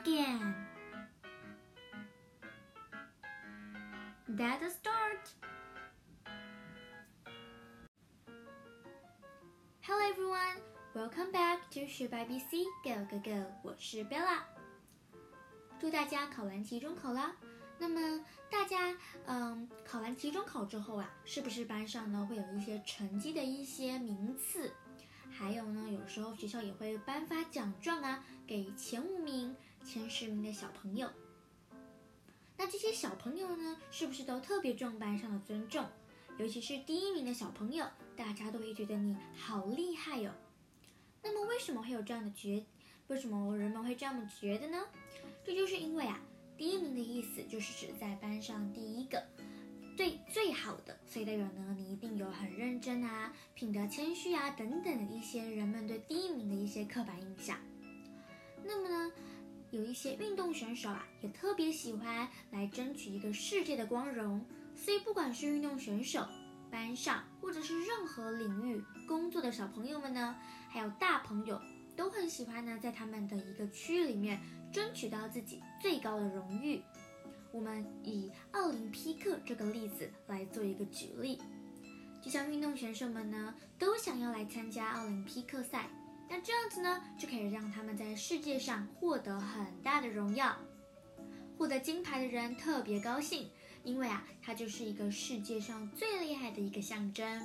again. That's start. Hello everyone, welcome back to 学白 BC Go Go Go，我是 Bella。祝大家考完期中考啦！那么大家嗯考完期中考之后啊，是不是班上呢会有一些成绩的一些名次？还有呢，有时候学校也会颁发奖状啊，给前五名、前十名的小朋友。那这些小朋友呢，是不是都特别重班上的尊重？尤其是第一名的小朋友，大家都会觉得你好厉害哟。那么为什么会有这样的觉？为什么人们会这样觉得呢？这就是因为啊，第一名的意思就是指在班上第一个。最最好的，所以代表呢，你一定有很认真啊，品德谦虚啊等等的一些人们对第一名的一些刻板印象。那么呢，有一些运动选手啊，也特别喜欢来争取一个世界的光荣。所以不管是运动选手、班上或者是任何领域工作的小朋友们呢，还有大朋友，都很喜欢呢，在他们的一个区域里面争取到自己最高的荣誉。我们以奥林匹克这个例子来做一个举例，就像运动选手们呢，都想要来参加奥林匹克赛，那这样子呢，就可以让他们在世界上获得很大的荣耀。获得金牌的人特别高兴，因为啊，他就是一个世界上最厉害的一个象征。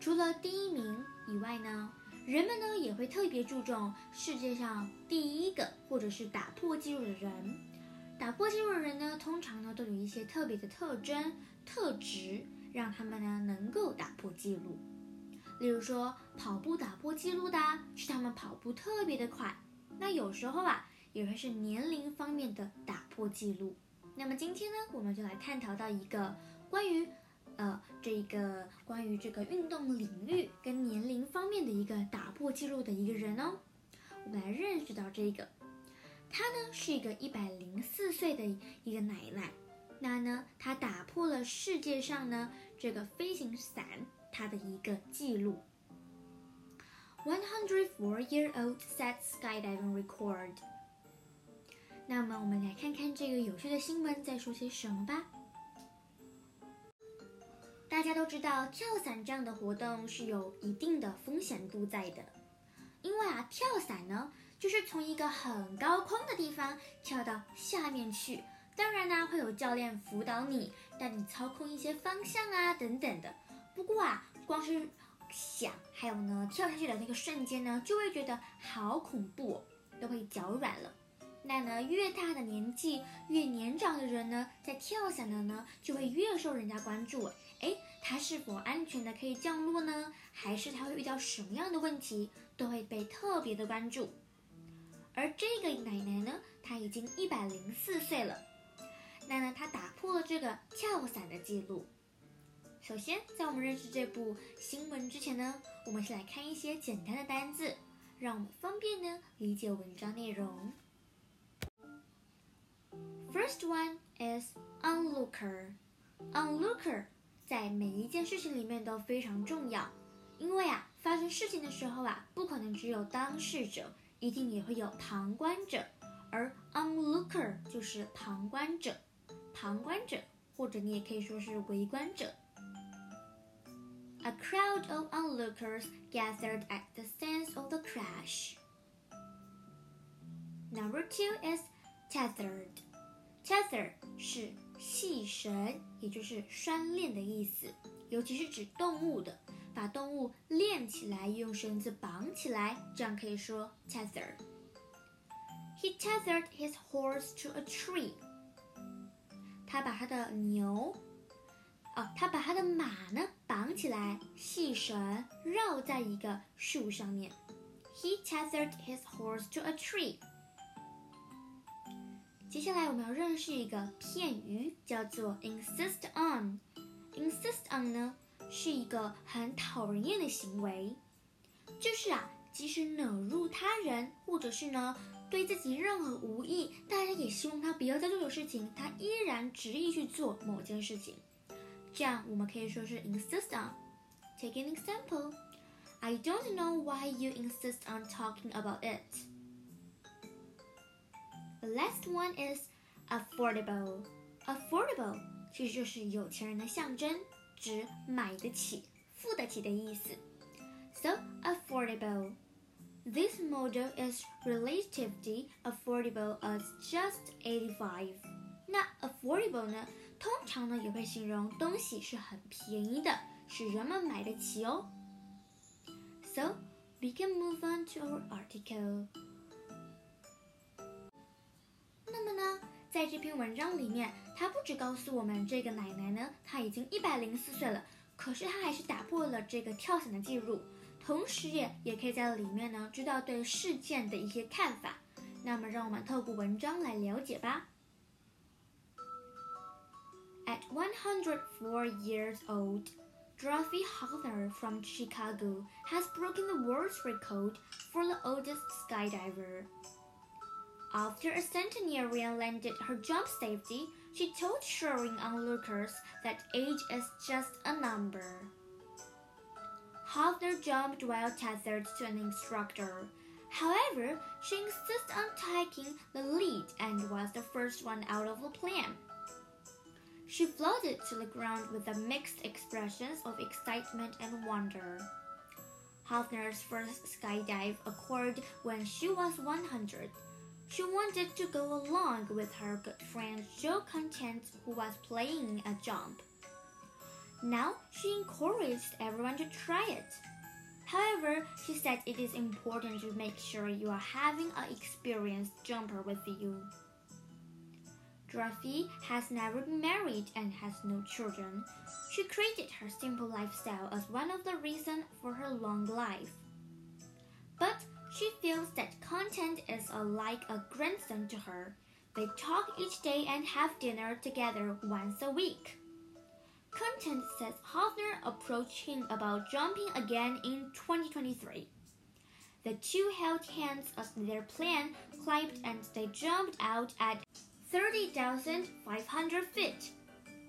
除了第一名以外呢，人们呢也会特别注重世界上第一个或者是打破纪录的人。打破纪录的人呢，通常呢都有一些特别的特征、特质，让他们呢能够打破纪录。例如说，跑步打破纪录的是他们跑步特别的快。那有时候啊，也会是年龄方面的打破纪录。那么今天呢，我们就来探讨到一个关于，呃，这个关于这个运动领域跟年龄方面的一个打破纪录的一个人哦。我们来认识到这个。她呢是一个一百零四岁的一个奶奶，那呢她打破了世界上呢这个飞行伞它的一个记录。One hundred four year old set skydiving record。那么我们来看看这个有趣的新闻在说些什么吧。大家都知道跳伞这样的活动是有一定的风险度在的，因为啊跳伞呢。就是从一个很高空的地方跳到下面去，当然呢会有教练辅导你，带你操控一些方向啊等等的。不过啊，光是想，还有呢跳下去的那个瞬间呢，就会觉得好恐怖，哦都会脚软了。那呢越大的年纪，越年长的人呢，在跳伞的呢就会越受人家关注。哎，他是否安全的可以降落呢？还是他会遇到什么样的问题，都会被特别的关注。而这个奶奶呢，她已经一百零四岁了。那呢，她打破了这个跳伞的记录。首先，在我们认识这部新闻之前呢，我们先来看一些简单的单字，让我们方便呢理解文章内容。First one is onlooker。onlooker 在每一件事情里面都非常重要，因为啊，发生事情的时候啊，不可能只有当事者。一定也会有旁观者，而 onlooker 就是旁观者，旁观者，或者你也可以说是围观者。A crowd of onlookers gathered at the scene of the crash. Number two is tethered. Tether 是系绳，也就是拴链的意思，尤其是指动物的。把动物链起来，用绳子绑起来，这样可以说 tether。He tethered his horse to a tree。他把他的牛，哦，他把他的马呢 绑起来，细绳绕在一个树上面。He tethered his horse to a tree。接下来我们要认识一个片语，叫做 insist on。insist on 呢？是一个很讨人厌的行为，就是啊，即使惹怒他人，或者是呢对自己任何无益，大家也希望他不要再做的事情，他依然执意去做某件事情。这样我们可以说是 insist on。Take an example. I don't know why you insist on talking about it. The last one is affordable. Affordable 其实就是有钱人的象征，指买得起、付得起的意思。So affordable. This model is relatively affordable as just 85. 那 affordable 呢， 通常呢也会形容东西是很便宜的，是人们买得起哦。So we can move on to our article. 那么呢，在这篇文章里面，它不只告诉我们这个奶奶呢，她已经一百零四岁了，可是她还是打破了这个跳伞的记录。同时也也可以在里面呢知道对事件的一些看法。那么，让我们透过文章来了解吧。At 104 years old, Dorothy Hawthorne from Chicago has broken the world's record for the oldest skydiver. After a centenarian landed her jump safely, she told showering onlookers that age is just a number. Hawthorne jumped while tethered to an instructor. However, she insisted on taking the lead and was the first one out of the plane. She floated to the ground with a mixed expressions of excitement and wonder. Hawthorne's first skydive occurred when she was 100. She wanted to go along with her good friend Joe Content, who was playing a jump. Now she encouraged everyone to try it. However, she said it is important to make sure you are having an experienced jumper with you. Dorothy has never been married and has no children. She created her simple lifestyle as one of the reasons for her long life. But she feels that content is like a grandson to her. They talk each day and have dinner together once a week. Content says Hofner approached him about jumping again in 2023. The two held hands as their plan climbed and they jumped out at 30,500 feet.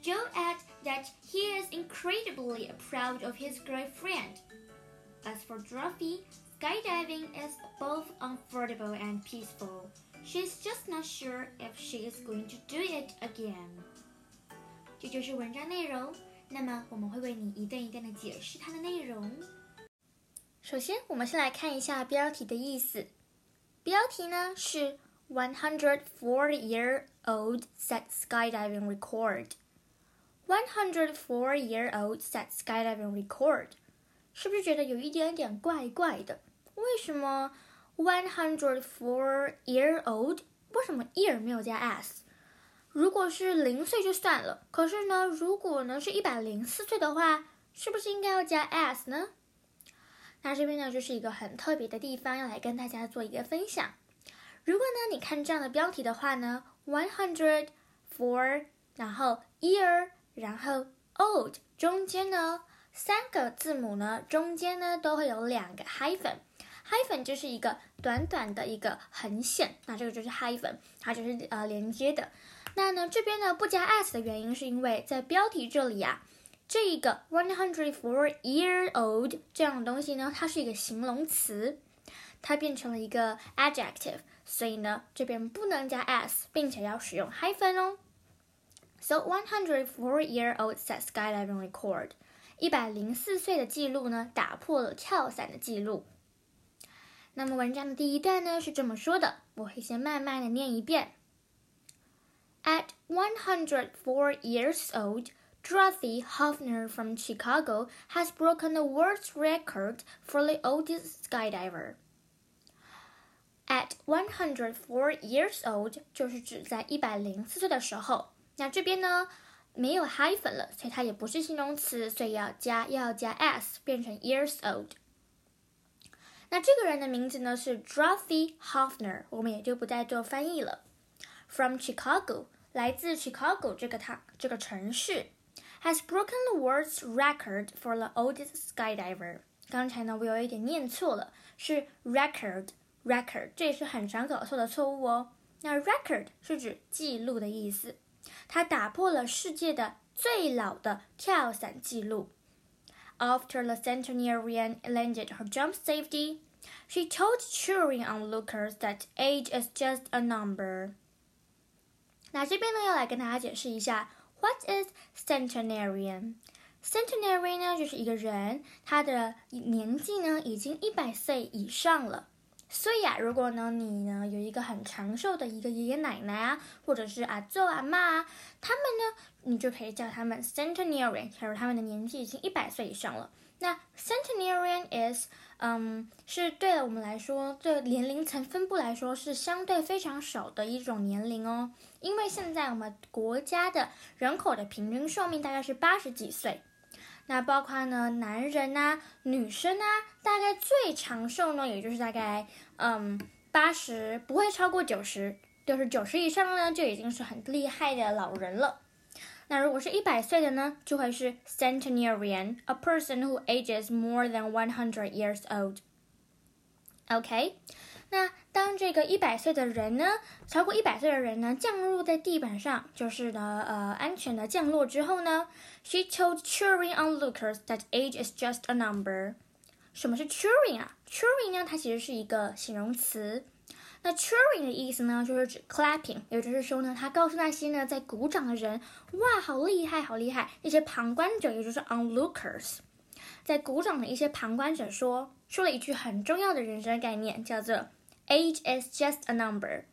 Joe added that he is incredibly proud of his great friend. As for Dorothy, skydiving is both comfortable and peaceful. She's just not sure if she is going to do it again. 这就是文章内容。那么我们会为你一段一段的解释它的内容。首先，我们先来看一下标题的意思。标题呢是 One hundred four year old set skydiving record。One hundred four year old set skydiving record，是不是觉得有一点点怪怪的？为什么 one hundred four year old？为什么 year 没有加 s？如果是零岁就算了，可是呢，如果呢是一百零四岁的话，是不是应该要加 s 呢？那这边呢就是一个很特别的地方，要来跟大家做一个分享。如果呢你看这样的标题的话呢，one hundred four，然后 year，然后 old，中间呢三个字母呢中间呢都会有两个 hyphen，hyphen 就是一个短短的一个横线，那这个就是 hyphen，它就是呃连接的。那呢，这边呢不加 s 的原因是因为在标题这里啊，这一个 one hundred four year old 这样的东西呢，它是一个形容词，它变成了一个 adjective，所以呢这边不能加 s，并且要使用 hyphen 哦。So one hundred four year old set skydiving record，一百零四岁的记录呢打破了跳伞的记录。那么文章的第一段呢是这么说的，我会先慢慢的念一遍。At 104 years old, Dorothy Hofner from Chicago has broken the world's record for the oldest skydiver. At 104 years old 就是指在一百零四岁的时候。那这边呢没有 hyphen 了，所以它也不是形容词，所以要加要加 s 变成 years old。那这个人的名字呢是 Dorothy Hofner，我们也就不再做翻译了。From Chicago 来自 Chicago 这个他这个城市，has broken the world's record for the oldest skydiver。刚才呢，我有一点念错了，是 record record，record，这也是很常搞错的错误哦。那 record 是指记录的意思，它打破了世界的最老的跳伞记录。After the centenarian landed her jump safety, She told cheering onlookers that age is just a number. 那这边呢，要来跟大家解释一下，What is centenarian？Centenary 呢，就是一个人，他的年纪呢已经一百岁以上了。 所以啊，如果呢你呢有一个很长寿的一个爷爷奶奶啊，或者是阿祖阿妈啊，他们呢，你就可以叫他们 Centenarian，假如他们的年纪已经一百岁以上了。那 Centenarian is，嗯，是对了我们来说，对年龄层分布来说是相对非常少的一种年龄哦。因为现在我们国家的人口的平均寿命大概是八十几岁。那包括呢，男人呐，女生啊，大概最长寿呢，也就是大概嗯八十，不会超过九十，就是九十以上呢，就已经是很厉害的老人了。那如果是一百岁的呢，就会是 centenarian，a person who ages more than one hundred years old。OK。那当这个一百岁的人呢，超过一百岁的人呢，降落在地板上，就是呢，呃，安全的降落之后呢，She told cheering onlookers that age is just a number。什么是 cheering 啊？cheering 呢，它其实是一个形容词。那 cheering 的意思呢，就是指 clapping，也就是说呢，他告诉那些呢在鼓掌的人，哇，好厉害，好厉害！那些旁观者，也就是 onlookers，在鼓掌的一些旁观者说，说了一句很重要的人生概念，叫做。Age is just a number，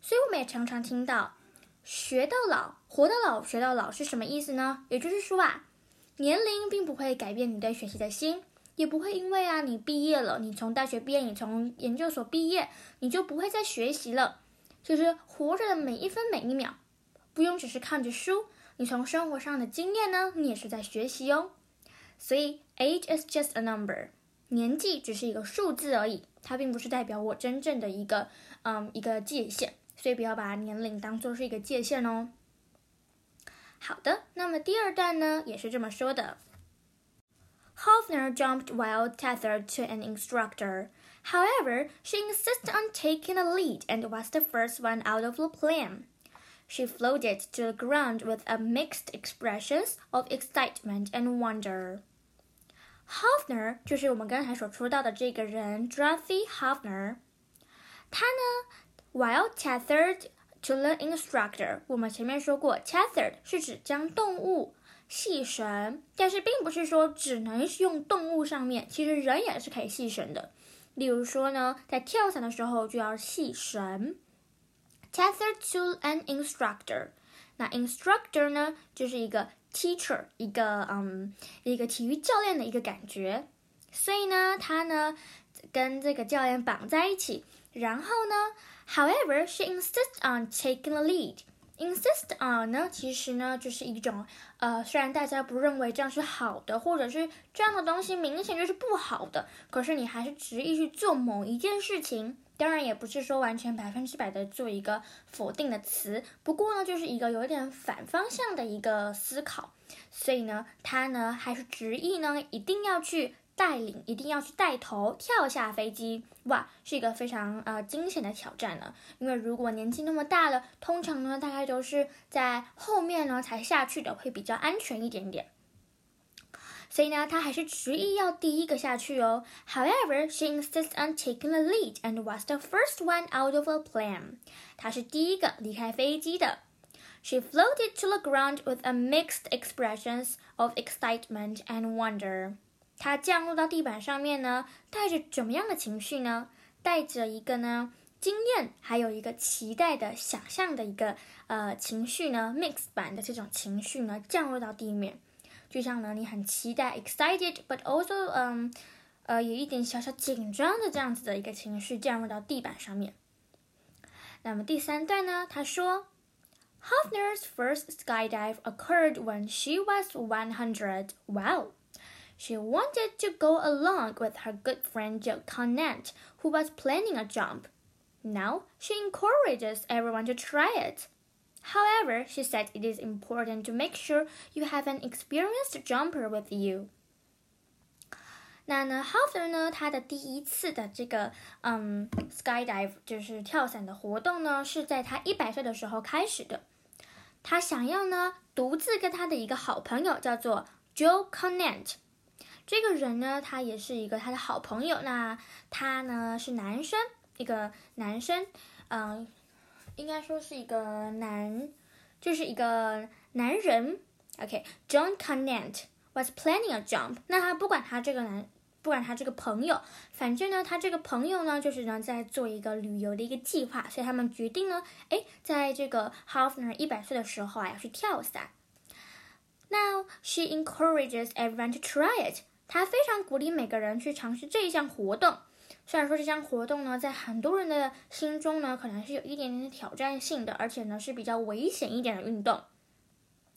所以我们也常常听到“学到老，活到老，学到老”是什么意思呢？也就是说啊，年龄并不会改变你对学习的心，也不会因为啊你毕业了，你从大学毕业，你从研究所毕业，你就不会再学习了。其实活着的每一分每一秒，不用只是看着书，你从生活上的经验呢，你也是在学习哦。所以，age is just a number，年纪只是一个数字而已。它并不是代表我真正的一个，嗯，一个界限，所以不要把年龄当做是一个界限哦。好的，那么第二段呢，也是这么说的。Hofner jumped while tethered to an instructor. However, she insisted on taking the lead and was the first one out of the plane. She floated to the ground with a mixed expressions of excitement and wonder. Hofner 就是我们刚才所说到的这个人，Dorothy Hofner。他呢，while tethered to the instructor，我们前面说过，tethered 是指将动物系绳，但是并不是说只能用动物上面，其实人也是可以系绳的。例如说呢，在跳伞的时候就要系绳，tethered to an instructor。那 instructor 呢，就是一个。Teacher 一个嗯一个体育教练的一个感觉，所以呢，他呢跟这个教练绑在一起。然后呢，however she insists on taking the lead。insist on 呢，其实呢就是一种呃，虽然大家不认为这样是好的，或者是这样的东西明显就是不好的，可是你还是执意去做某一件事情。当然也不是说完全百分之百的做一个否定的词，不过呢，就是一个有点反方向的一个思考，所以呢，他呢还是执意呢一定要去带领，一定要去带头跳下飞机，哇，是一个非常呃惊险的挑战呢。因为如果年纪那么大了，通常呢大概都是在后面呢才下去的，会比较安全一点点。所以呢，他还是执意要第一个下去哦。However, she insists on taking the lead and was the first one out of the plane. 她是第一个离开飞机的。She floated to the ground with a mixed expressions of excitement and wonder. 她降落到地板上面呢，带着怎么样的情绪呢？带着一个呢惊艳，还有一个期待的想象的一个呃情绪呢，mix 版的这种情绪呢，降落到地面。就像呢，你很期待，excited，but also，嗯，呃，有一点小小紧张的这样子的一个情绪降入到地板上面。那么第三段呢，他说，Hofner's first skydive occurred when she was 100. Wow. She wanted to go along with her good friend Jill Conant, who was planning a jump. Now she encourages everyone to try it. However, she said it is important to make sure you have an experienced jumper with you. 那呢 h o f f e r 呢，他的第一次的这个嗯 skydive 就是跳伞的活动呢，是在他一百岁的时候开始的。他想要呢独自跟他的一个好朋友叫做 Joe Conant。这个人呢，他也是一个他的好朋友。那他呢是男生，一个男生，嗯，应该说是一个男，就是一个男人。OK，John Conant was planning a jump。那他不管他这个男。不管他这个朋友，反正呢，他这个朋友呢，就是呢在做一个旅游的一个计划，所以他们决定呢，哎，在这个 h a l f n e r 一百岁的时候啊，要去跳伞。Now she encourages everyone to try it。她非常鼓励每个人去尝试这一项活动。虽然说这项活动呢，在很多人的心中呢，可能是有一点点的挑战性的，而且呢是比较危险一点的运动。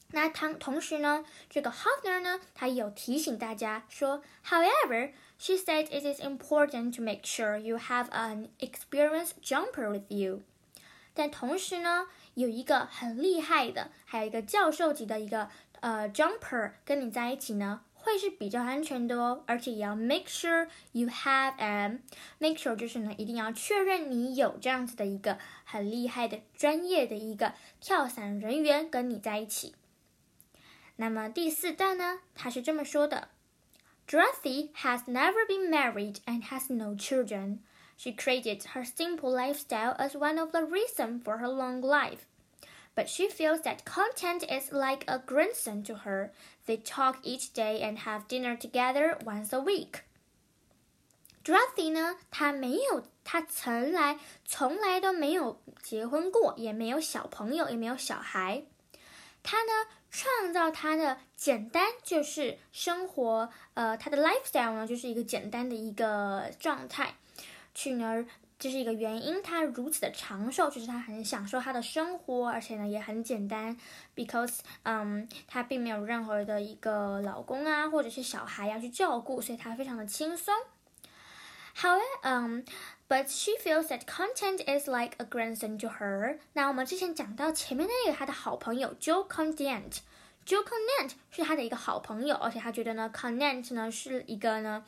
那同同时呢，这个 Hofner 呢，他有提醒大家说，However, she said it is important to make sure you have an experienced jumper with you。但同时呢，有一个很厉害的，还有一个教授级的一个呃 jumper 跟你在一起呢，会是比较安全的哦。而且也要 make sure you have a make sure 就是呢，一定要确认你有这样子的一个很厉害的专业的一个跳伞人员跟你在一起。那么第四段呢，他是这么说的：Dorothy has never been married and has no children. She credited her simple lifestyle as one of the reasons for her long life. But she feels that content is like a grandson to her. They talk each day and have dinner together once a week. Dorothy 呢，她没有，她从来从来都没有结婚过，也没有小朋友，也没有小孩。她呢，创造他的简单就是生活，呃，他的 lifestyle 呢就是一个简单的一个状态，去呢 这是一个原因，他如此的长寿，就是他很享受他的生活，而且呢也很简单，because 嗯，他并没有任何的一个老公啊或者是小孩要去照顾，所以他非常的轻松。However, um, but she feels that content is like a grandson to her. 那我们之前讲到前面那个他的好朋友 Joe Conant。Joe Conant 是他的一个好朋友，而且他觉得呢，Conant 呢是一个呢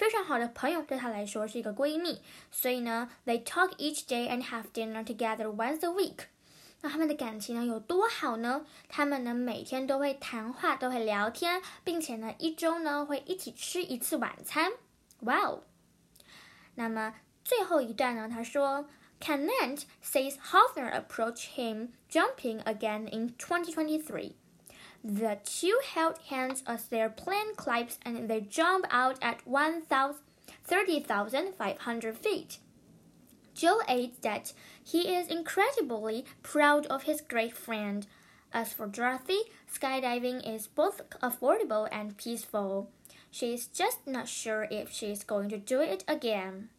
非常好的朋友，对他来说是一个闺蜜。所以呢，they talk each day and have dinner together once a week。那他们的感情呢有多好呢？他们呢每天都会谈话，都会聊天，并且呢一周呢会一起吃一次晚餐。Wow！那么最后一段呢？他说，Canant says Hofner approached him jumping again in 2023. The two held hands as their plane climbs and they jump out at 30,500 feet. Joe adds that he is incredibly proud of his great friend. As for Dorothy, skydiving is both affordable and peaceful. She is just not sure if she is going to do it again.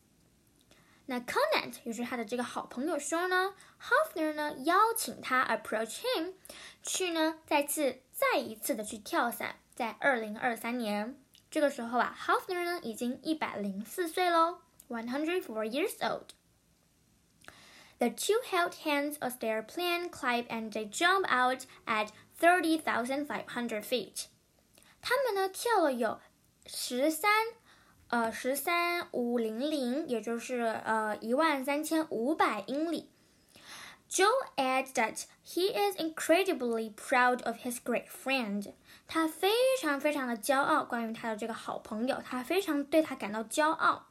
那 Conant 也是他的这个好朋友说呢，Hoffner 呢邀请他 approach him 去呢再次再一次的去跳伞，在二零二三年这个时候啊，Hoffner 呢已经一百零四岁喽，one hundred four years old。The two held hands as their plane climb and they jump out at thirty thousand five hundred feet。他们呢跳了有十三。呃，十三五零零，也就是呃一万三千五百英里。Joe adds that he is incredibly proud of his great friend。他非常非常的骄傲，关于他的这个好朋友，他非常对他感到骄傲。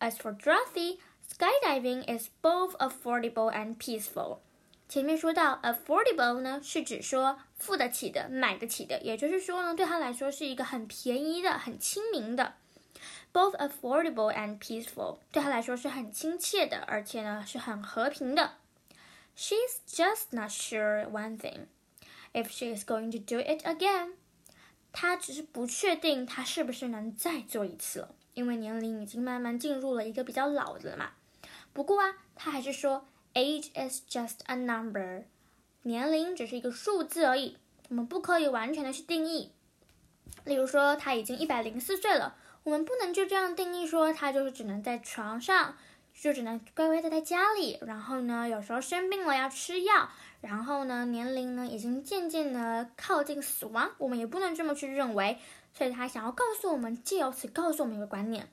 As for Dorothy, skydiving is both affordable and peaceful。前面说到 affordable 呢，是指说付得起的、买得起的，也就是说呢，对他来说是一个很便宜的、很亲民的。 Both affordable and peaceful，对他来说是很亲切的，而且呢是很和平的。She's just not sure one thing, if she is going to do it again。她只是不确定她是不是能再做一次了，因为年龄已经慢慢进入了一个比较老的了嘛。不过啊，她还是说，age is just a number，年龄只是一个数字而已，我们不可以完全的去定义。例如说，她已经一百零四岁了。我们不能就这样定义说他就是只能在床上，就只能乖乖待在家里。然后呢，有时候生病了要吃药。然后呢，年龄呢已经渐渐的靠近死亡。我们也不能这么去认为。所以他想要告诉我们，借由此告诉我们一个观念：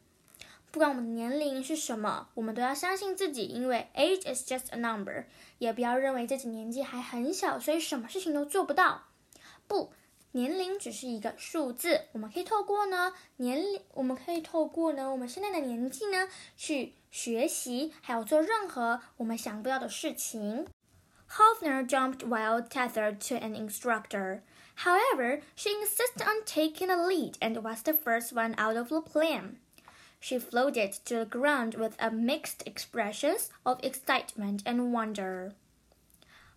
不管我们的年龄是什么，我们都要相信自己，因为 age is just a number。也不要认为自己年纪还很小，所以什么事情都做不到。不。年龄只是一个数字，我们可以透过呢年龄，我们可以透过呢我们现在的年纪呢去学习，还有做任何我们想不到的事情。Hofner jumped while tethered to an instructor. However, she insisted on taking the lead and was the first one out of the plane. She floated to the ground with a mixed expressions of excitement and wonder.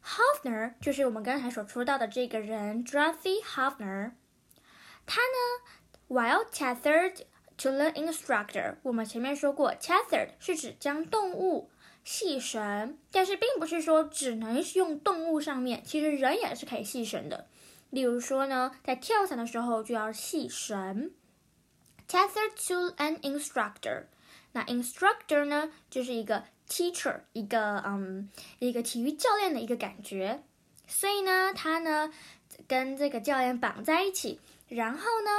Hofner 就是我们刚才所说到的这个人，Dorothy Hofner。他呢，while tethered to the instructor，我们前面说过，tethered 是指将动物系绳，但是并不是说只能用动物上面，其实人也是可以系绳的。例如说呢，在跳伞的时候就要系绳。Tethered to an instructor，那 instructor 呢就是一个 teacher，一个嗯一个体育教练的一个感觉。所以呢，他呢跟这个教练绑在一起。然后呢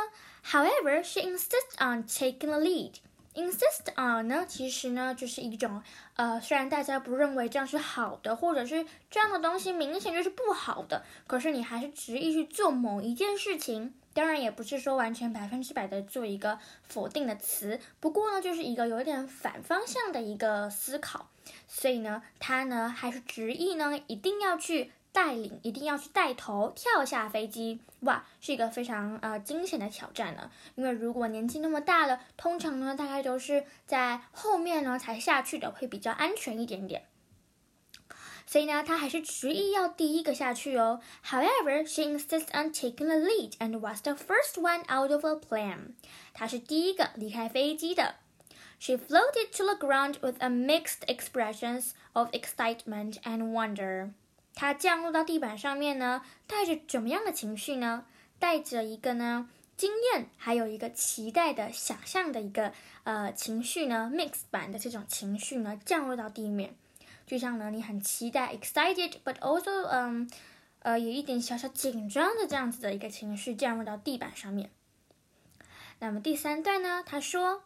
，However, she insists on taking the lead. Insist on 呢，其实呢就是一种呃，虽然大家不认为这样是好的，或者是这样的东西明显就是不好的，可是你还是执意去做某一件事情。当然也不是说完全百分之百的做一个否定的词，不过呢，就是一个有点反方向的一个思考。所以呢，他呢还是执意呢一定要去。带领一定要去带头跳下飞机，哇，是一个非常呃惊险的挑战呢。因为如果年纪那么大了，通常呢大概都是在后面呢才下去的，会比较安全一点点。所以呢，他还是执意要第一个下去哦。However, she insists on taking the lead and was the first one out of the plane。她是第一个离开飞机的。She floated to the ground with a mixed expressions of excitement and wonder。它降落到地板上面呢，带着怎么样的情绪呢？带着一个呢惊艳，还有一个期待的想象的一个呃情绪呢，mix 版的这种情绪呢降落到地面， 就像呢你很期待，excited，but also 嗯呃有一点小小紧张的这样子的一个情绪降落到地板上面。那么第三段呢，他说，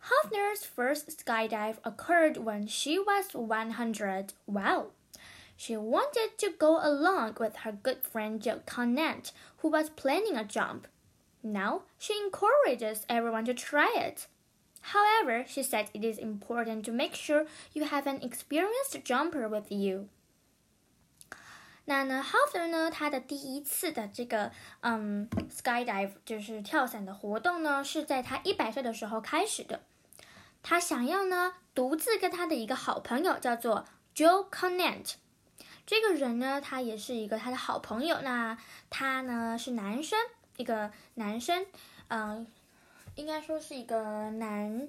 Hofner's first skydive occurred when she was one hundred. Wow. She wanted to go along with her good friend Jill Conant, who was planning a jump. Now she encourages everyone to try it. However, she said it is important to make sure you have an experienced jumper with you. 那呢 h o f e r 呢，他的第一次的这个嗯 skydive 就是跳伞的活动呢，是在他一百岁的时候开始的。他想要呢，独自跟他的一个好朋友叫做 Joe Conant 这个人呢，他也是一个他的好朋友。那他呢是男生，一个男生，嗯，应该说是一个男，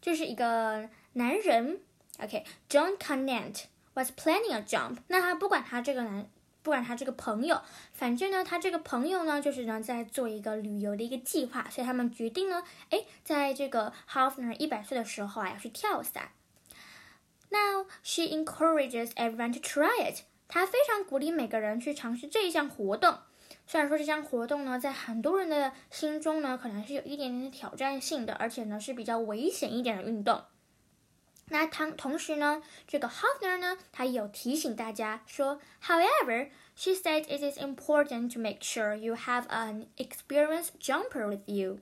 就是一个男人。OK，John Conant was planning a jump。那他不管他这个男，不管他这个朋友，反正呢，他这个朋友呢，就是呢在做一个旅游的一个计划，所以他们决定呢，哎，在这个 Hofner 一百岁的时候啊，要去跳伞。Now she encourages everyone to try it. 他非常鼓励每个人去尝试这一项活动。虽然说这项活动呢，在很多人的心中呢，可能是有一点点的挑战性的，而且呢是比较危险一点的运动。那同同时呢，这个 Hofner 呢，他有提醒大家说，However, she said it is important to make sure you have an experienced jumper with you。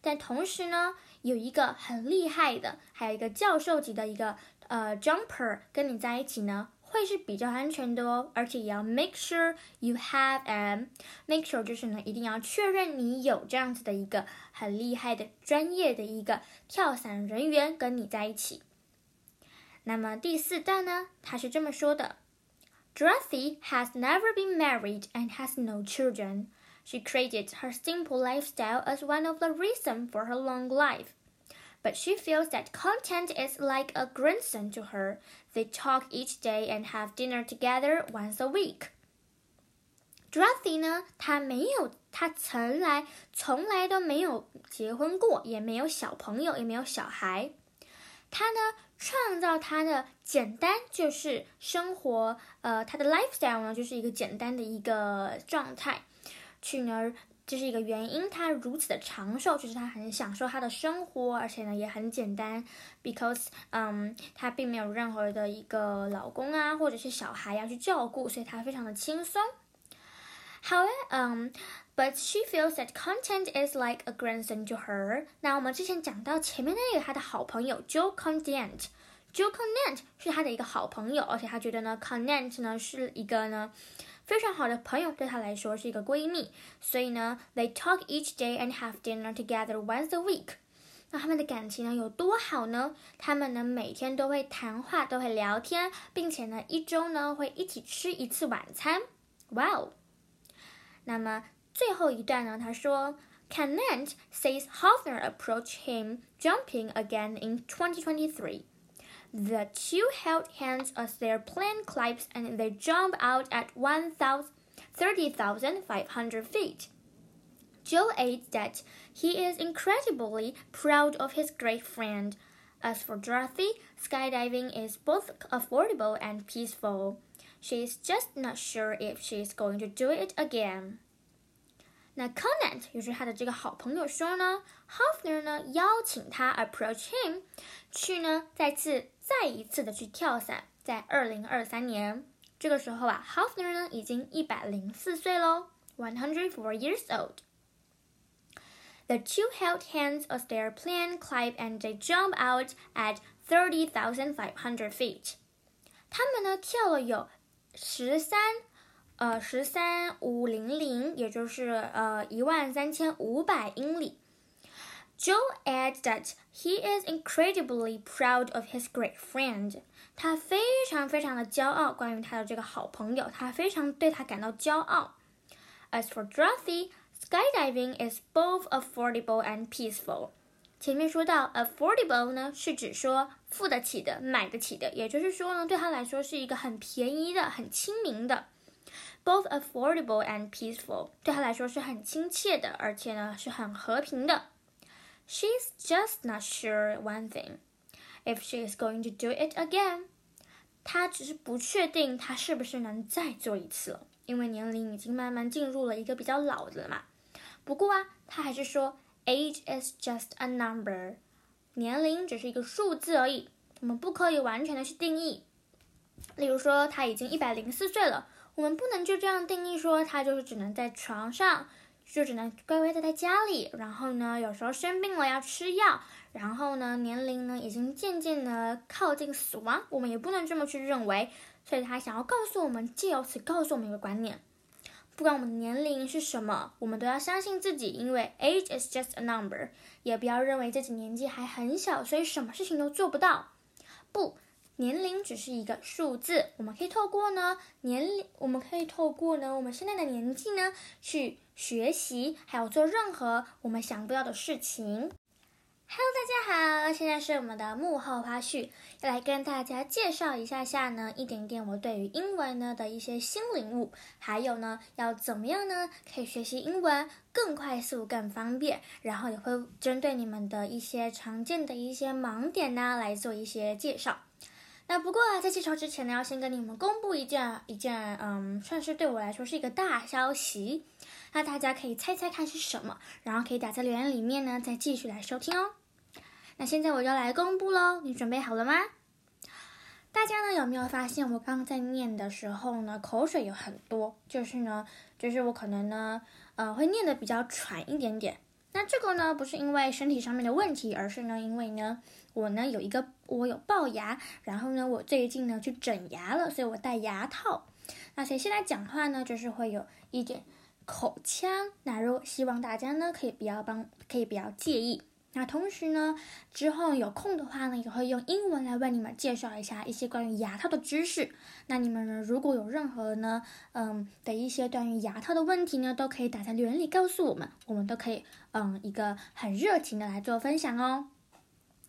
但同时呢，有一个很厉害的，还有一个教授级的一个呃 jumper 跟你在一起呢。会是比较安全的哦，而且也要 make sure you have a make sure 就是呢，一定要确认你有这样子的一个很厉害的专业的一个跳伞人员跟你在一起。那么第四段呢，他是这么说的：Dorothy has never been married and has no children. She created her simple lifestyle as one of the reasons for her long life but she feels that content is like a grandson to her. They talk each day and have dinner together once a week. Dorothy 呢，她没有，她从来从来都没有结婚过，也没有小朋友，也没有小孩。她呢，创造她的简单就是生活，呃，她的 lifestyle 呢，就是一个简单的一个状态，去呢 这是一个原因，他如此的长寿，就是他很享受他的生活，而且呢也很简单，because，嗯，他并没有任何的一个老公啊，或者是小孩要去照顾，所以他非常的轻松。However，嗯，But she feels that content is like a grandson to her。那我们之前讲到前面那个她的好朋友 Joe Content。Joe Content 是她的一个好朋友，而且她觉得呢，Content 呢是一个呢非常好的朋友，对她来说是一个闺蜜。所以呢，they talk each day and have dinner together once a week。那他们的感情呢有多好呢？他们呢每天都会谈话，都会聊天，并且呢一周呢会一起吃一次晚餐。Wow！那么最后一段呢，他说，Canant says Hofner approached him jumping again in 2023. The two held hands as their plane climbs and they jump out at 30,500 feet. Joe adds that he is incredibly proud of his great friend. As for Dorothy, skydiving is both affordable and peaceful. She is just not sure if she is going to do it again. 那 Conant 也是他的这个好朋友说呢，Hoffner 呢邀请他 approach him 去呢再次再一次的去跳伞，在二零二三年这个时候啊，Hoffner 呢已经一百零四岁喽，one hundred four years old。The two held hands as their plane climb and they jump out at thirty thousand five hundred feet。他们呢跳了有十三。呃，十三五零零，也就是呃一万三千五百英里。Joe adds that he is incredibly proud of his great friend。他非常非常的骄傲，关于他的这个好朋友，他非常对他感到骄傲。As for Dorothy, skydiving is both affordable and peaceful。前面说到 affordable 呢，是指说付得起的、买得起的，也就是说呢，对他来说是一个很便宜的、很亲民的。 Both affordable and peaceful，对他来说是很亲切的，而且呢是很和平的。She's just not sure one thing, if she is going to do it again。她只是不确定她是不是能再做一次了，因为年龄已经慢慢进入了一个比较老的了嘛。不过啊，她还是说，age is just a number，年龄只是一个数字而已，我们不可以完全的去定义。例如说，她已经一百零四岁了。我们不能就这样定义说他就是只能在床上，就只能乖乖待在家里。然后呢，有时候生病了要吃药。然后呢，年龄呢已经渐渐的靠近死亡。我们也不能这么去认为。所以他想要告诉我们，借由此告诉我们一个观念：不管我们的年龄是什么，我们都要相信自己，因为 age is just a number。也不要认为自己年纪还很小，所以什么事情都做不到。不。年龄只是一个数字，我们可以透过呢年龄，我们可以透过呢我们现在的年纪呢去学习，还有做任何我们想不到的事情。Hello，大家好，现在是我们的幕后花絮，要来跟大家介绍一下下呢一点点我对于英文呢的一些新领悟，还有呢要怎么样呢可以学习英文更快速、更方便，然后也会针对你们的一些常见的一些盲点呢来做一些介绍。那不过啊，在介绍之前呢，要先跟你们公布一件一件，嗯，算是对我来说是一个大消息。那大家可以猜猜看是什么，然后可以打在留言里面呢，再继续来收听哦。那现在我就来公布喽，你准备好了吗？大家呢有没有发现我刚刚在念的时候呢，口水有很多，就是呢，就是我可能呢，呃，会念的比较喘一点点。那这个呢，不是因为身体上面的问题，而是呢，因为呢。我呢有一个，我有龅牙，然后呢，我最近呢去整牙了，所以我戴牙套。那所以现在讲话呢，就是会有一点口腔。那如果希望大家呢可以不要帮，可以不要介意。那同时呢，之后有空的话呢，也会用英文来为你们介绍一下一些关于牙套的知识。那你们呢，如果有任何呢，嗯的一些关于牙套的问题呢，都可以打在留言里告诉我们，我们都可以嗯一个很热情的来做分享哦。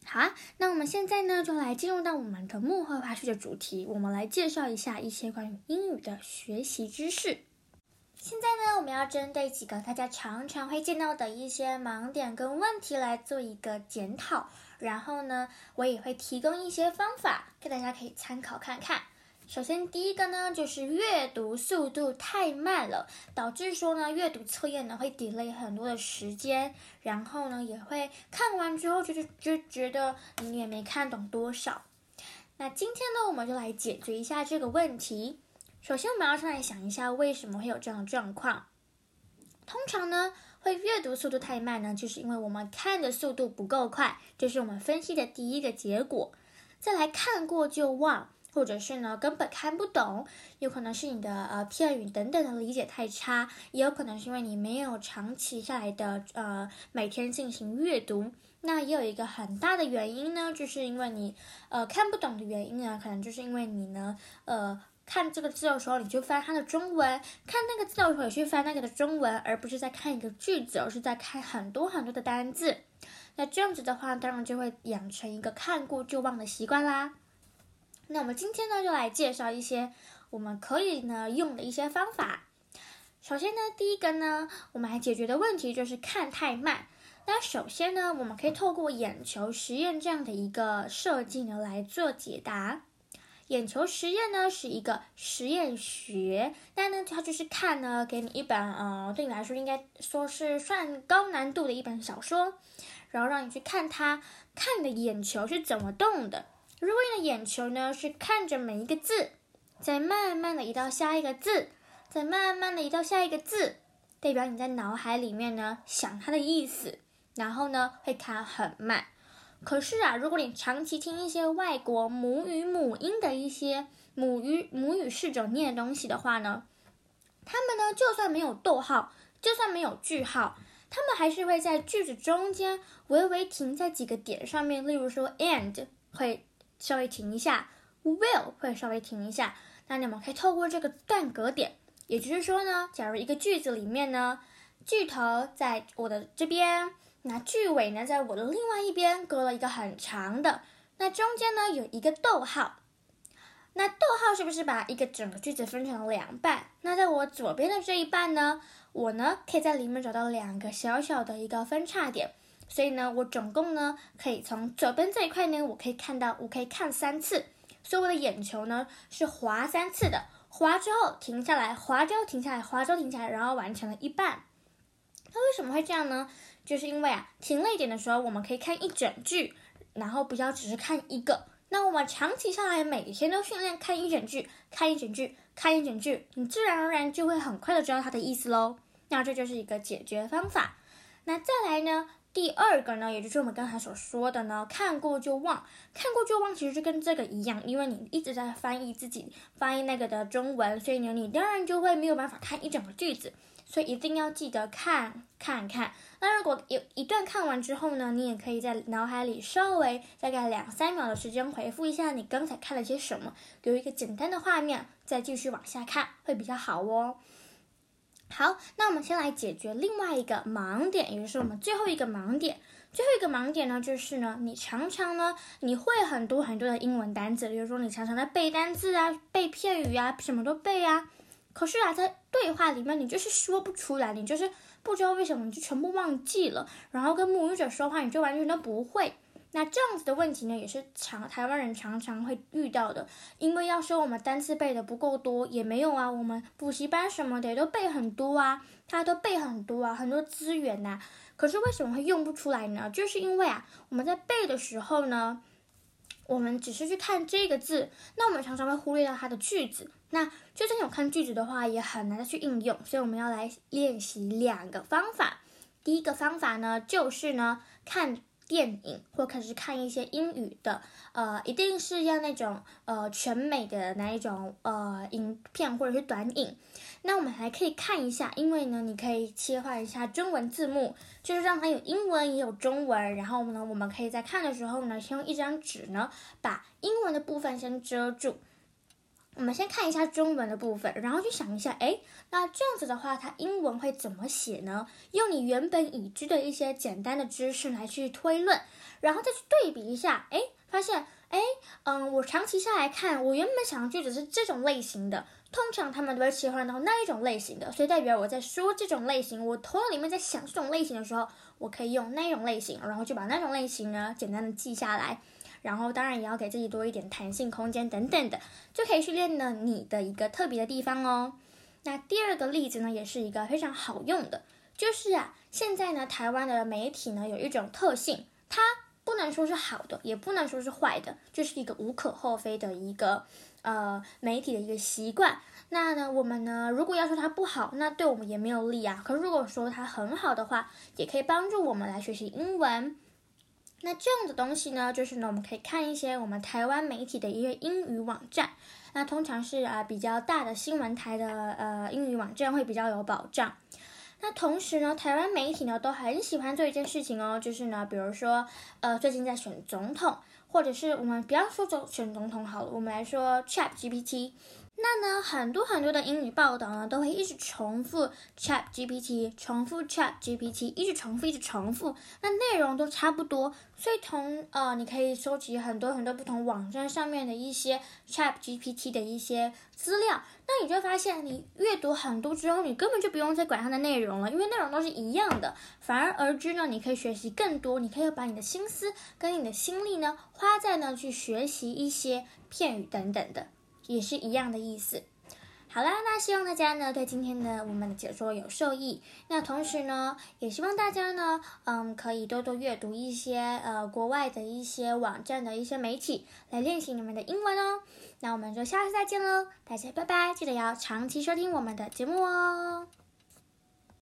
好啊，那我们现在呢，就来进入到我们的幕后花絮的主题。我们来介绍一下一些关于英语的学习知识。现在呢，我们要针对几个大家常常会见到的一些盲点跟问题来做一个检讨。然后呢，我也会提供一些方法，给大家可以参考看看。首先，第一个呢，就是阅读速度太慢了，导致说呢，阅读测验呢会 delay 很多的时间，然后呢，也会看完之后就就就觉得你也没看懂多少。那今天呢，我们就来解决一下这个问题。首先，我们要上来想一下，为什么会有这样的状况？通常呢，会阅读速度太慢呢，就是因为我们看的速度不够快，这是我们分析的第一个结果。再来看过就忘，或者是呢根本看不懂，有可能是你的呃片语等等的理解太差，也有可能是因为你没有长期下来的呃每天进行阅读。那也有一个很大的原因呢，就是因为你呃看不懂的原因呢，可能就是因为你呢呃。看这个字的时候，你就翻它的中文；看那个字的时候，也去翻那个的中文，而不是在看一个句子，而是在看很多很多的单字。那这样子的话，当然就会养成一个看过就忘的习惯啦。那我们今天呢，就来介绍一些我们可以呢用的一些方法。首先呢，第一个呢，我们来解决的问题就是看太慢。那首先呢，我们可以透过眼球实验这样的一个设计呢来做解答。眼球实验呢是一个实验学，那呢它就是看呢，给你一本呃，对你来说应该说是算高难度的一本小说，然后让你去看它，看你的眼球是怎么动的。如果你的眼球呢是看着每一个字，再慢慢的移到下一个字，再慢慢的移到下一个字，代表你在脑海里面呢想它的意思，然后呢会看很慢。可是啊，如果你长期听一些外国母语母音的一些母语母语试着念东西的话呢，他们呢就算没有逗号，就算没有句号，他们还是会在句子中间微微停在几个点上面。例如说，and 会稍微停一下，will 会稍微停一下。那你们可以透过这个断隔点，也就是说呢，假如一个句子里面呢，句头在我的这边。那句尾呢，在我的另外一边隔了一个很长的，那中间呢有一个逗号，那逗号是不是把一个整个句子分成了两半？那在我左边的这一半呢，我呢可以在里面找到两个小小的一个分叉点，所以呢，我总共呢可以从左边这一块呢，我可以看到，我可以看三次，所以我的眼球呢是滑三次的，滑之后停下来，滑之后停下来，滑之后停下来，然后完成了一半。那为什么会这样呢？就是因为啊，停了一点的时候，我们可以看一整句，然后不要只是看一个。那我们长期下来，每天都训练看一整句，看一整句，看一整句，你自然而然就会很快的知道它的意思喽。那这就是一个解决方法。那再来呢，第二个呢，也就是我们刚才所说的呢，看过就忘，看过就忘，其实就跟这个一样，因为你一直在翻译自己翻译那个的中文，所以呢，你当然就会没有办法看一整个句子。所以一定要记得看看看。那如果有一段看完之后呢，你也可以在脑海里稍微大概两三秒的时间回复一下你刚才看了些什么，留一个简单的画面，再继续往下看会比较好哦。好，那我们先来解决另外一个盲点，也就是我们最后一个盲点。最后一个盲点呢，就是呢，你常常呢，你会很多很多的英文单词，比如说你常常在背单词啊、背片语啊，什么都背啊。可是啊，在对话里面，你就是说不出来，你就是不知道为什么，你就全部忘记了。然后跟母语者说话，你就完全都不会。那这样子的问题呢，也是常台湾人常常会遇到的。因为要说我们单词背的不够多，也没有啊。我们补习班什么的也都背很多啊，他都背很多啊，很多资源呐。可是为什么会用不出来呢？就是因为啊，我们在背的时候呢。我们只是去看这个字，那我们常常会忽略掉它的句子。那就算有看句子的话，也很难的去应用。所以我们要来练习两个方法。第一个方法呢，就是呢看。电影或者是看一些英语的，呃，一定是要那种呃全美的那一种呃影片或者是短影。那我们还可以看一下，因为呢，你可以切换一下中文字幕，就是让它有英文也有中文。然后呢，我们可以在看的时候呢，先用一张纸呢，把英文的部分先遮住。我们先看一下中文的部分，然后去想一下，哎，那这样子的话，它英文会怎么写呢？用你原本已知的一些简单的知识来去推论，然后再去对比一下，哎，发现，哎，嗯，我长期下来看，我原本想的句子是这种类型的，通常他们都会切换到那一种类型的，所以代表我在说这种类型，我头脑里面在想这种类型的时候，我可以用那种类型，然后就把那种类型呢简单的记下来。然后当然也要给自己多一点弹性空间等等的，就可以训练呢你的一个特别的地方哦。那第二个例子呢，也是一个非常好用的，就是啊，现在呢，台湾的媒体呢有一种特性，它不能说是好的，也不能说是坏的，就是一个无可厚非的一个呃媒体的一个习惯。那呢，我们呢，如果要说它不好，那对我们也没有利啊。可是如果说它很好的话，也可以帮助我们来学习英文。那这样的东西呢，就是呢，我们可以看一些我们台湾媒体的一些英语网站。那通常是啊比较大的新闻台的呃英语网站会比较有保障。那同时呢，台湾媒体呢都很喜欢做一件事情哦，就是呢，比如说呃最近在选总统，或者是我们不要说总选总统好了，我们来说 Chat GPT。那呢，很多很多的英语报道呢，都会一直重复 Chat GPT，重复 Chat GPT，一直重复，一直重复。那内容都差不多，所以同呃，你可以收集很多很多不同网站上面的一些 Chat GPT 的一些资料。那你就发现，你阅读很多之后，你根本就不用再管它的内容了，因为内容都是一样的。反而而之呢，你可以学习更多，你可以把你的心思跟你的心力呢，花在呢去学习一些片语等等的。也是一样的意思。好啦，那希望大家呢对今天的我们的解说有受益。那同时呢，也希望大家呢，嗯，可以多多阅读一些呃国外的一些网站的一些媒体，来练习你们的英文哦。那我们就下次再见喽，大家拜拜！记得要长期收听我们的节目哦。